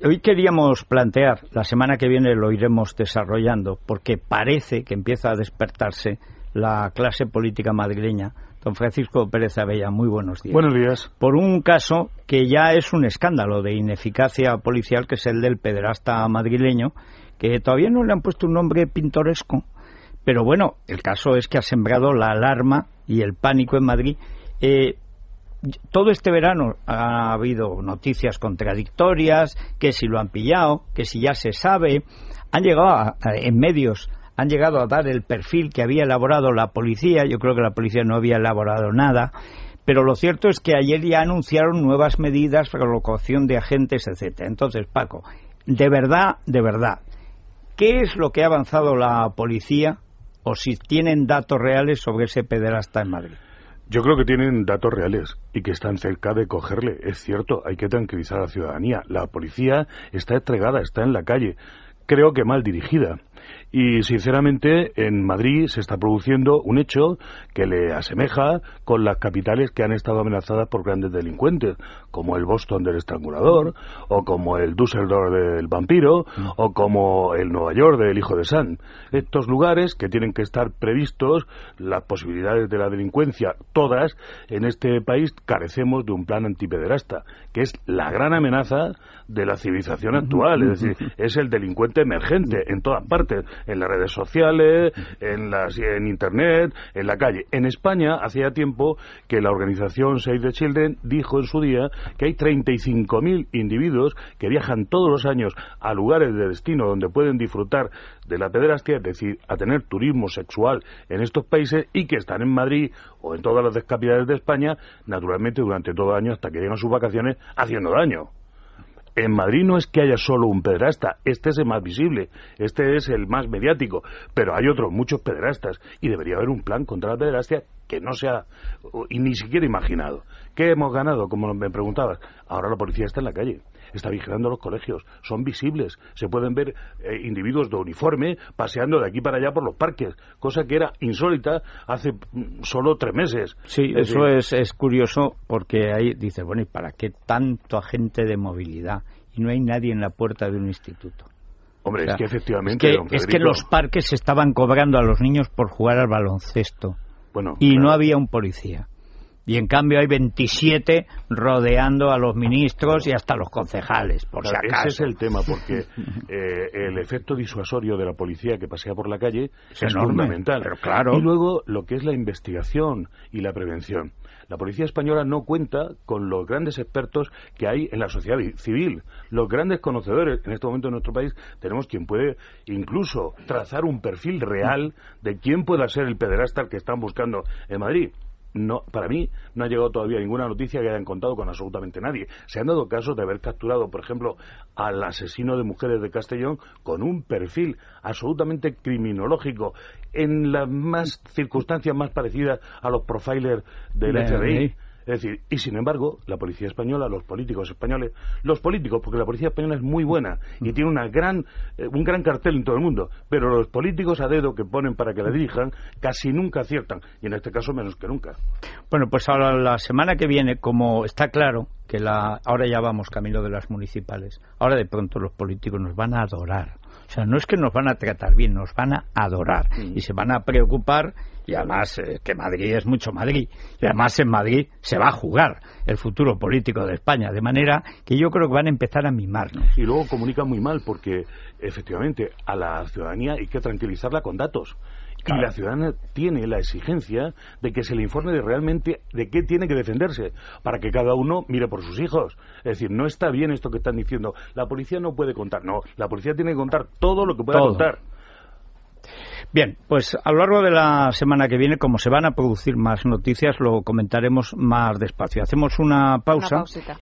Hoy queríamos plantear, la semana que viene lo iremos desarrollando, porque parece que empieza a despertarse la clase política madrileña. Don Francisco Pérez Abella, muy buenos días. Buenos días. Por un caso que ya es un escándalo de ineficacia policial, que es el del pederasta madrileño, que todavía no le han puesto un nombre pintoresco. Pero bueno, el caso es que ha sembrado la alarma y el pánico en Madrid. Eh, todo este verano ha habido noticias contradictorias, que si lo han pillado, que si ya se sabe, han llegado en medios han llegado a dar el perfil que había elaborado la policía, yo creo que la policía no había elaborado nada, pero lo cierto es que ayer ya anunciaron nuevas medidas, colocación de agentes, etcétera. Entonces, Paco, de verdad, de verdad, ¿qué es lo que ha avanzado la policía o si tienen datos reales sobre ese pederasta en Madrid? Yo creo que tienen datos reales y que están cerca de cogerle. Es cierto, hay que tranquilizar a la ciudadanía. La policía está entregada, está en la calle. Creo que mal dirigida. Y sinceramente, en Madrid se está produciendo un hecho que le asemeja con las capitales que han estado amenazadas por grandes delincuentes, como el Boston del estrangulador, o como el Düsseldorf del vampiro, o como el Nueva York del hijo de San. Estos lugares que tienen que estar previstos, las posibilidades de la delincuencia, todas, en este país carecemos de un plan antipederasta, que es la gran amenaza de la civilización actual, es decir, es el delincuente emergente en todas partes en las redes sociales, en, las, en Internet, en la calle. En España, hacía tiempo que la organización Save the Children dijo en su día que hay 35.000 individuos que viajan todos los años a lugares de destino donde pueden disfrutar de la pederastia, es decir, a tener turismo sexual en estos países y que están en Madrid o en todas las capitales de España, naturalmente durante todo el año hasta que llegan sus vacaciones haciendo daño. En Madrid no es que haya solo un pederasta, este es el más visible, este es el más mediático, pero hay otros muchos pederastas y debería haber un plan contra la pederastia que no se ha ni siquiera imaginado. ¿Qué hemos ganado? Como me preguntabas, ahora la policía está en la calle está vigilando los colegios, son visibles, se pueden ver eh, individuos de uniforme paseando de aquí para allá por los parques, cosa que era insólita hace mm, solo tres meses. Sí, eso es, es curioso porque ahí dice, bueno, ¿y para qué tanto agente de movilidad? Y no hay nadie en la puerta de un instituto. Hombre, es que efectivamente. Es que, los parques estaban cobrando a los niños por jugar al baloncesto. Bueno, y no había un policía y en cambio hay 27 rodeando a los ministros y hasta los concejales, por si acaso. Ese es el tema, porque eh, el efecto disuasorio de la policía que pasea por la calle es, fundamental. claro. Y luego lo que es la investigación y la prevención. La policía española no cuenta con los grandes expertos que hay en la sociedad civil, los grandes conocedores. En este momento en nuestro país tenemos quien puede incluso trazar un perfil real de quién pueda ser el pederasta que están buscando en Madrid no, para mí no ha llegado todavía ninguna noticia que hayan contado con absolutamente nadie. Se han dado casos de haber capturado, por ejemplo, al asesino de mujeres de Castellón con un perfil absolutamente criminológico en las más circunstancias más parecidas a los profilers del FBI. Es decir, y sin embargo, la policía española, los políticos españoles, los políticos, porque la policía española es muy buena y mm. tiene una gran, eh, un gran cartel en todo el mundo, pero los políticos a dedo que ponen para que la dirijan casi nunca aciertan, y en este caso menos que nunca. Bueno, pues ahora la semana que viene, como está claro que la, ahora ya vamos camino de las municipales, ahora de pronto los políticos nos van a adorar. O sea, no es que nos van a tratar bien, nos van a adorar. Mm. y se van a preocupar y además eh, que Madrid es mucho Madrid. Y además en Madrid se va a jugar el futuro político de España. De manera que yo creo que van a empezar a mimarnos. Y luego comunican muy mal porque efectivamente a la ciudadanía hay que tranquilizarla con datos y la ciudadana tiene la exigencia de que se le informe de realmente de qué tiene que defenderse, para que cada uno mire por sus hijos. Es decir, no está bien esto que están diciendo. La policía no puede contar. No, la policía tiene que contar todo lo que pueda contar. Bien, pues a lo largo de la semana que viene, como se van a producir más noticias, lo comentaremos más despacio. Hacemos una pausa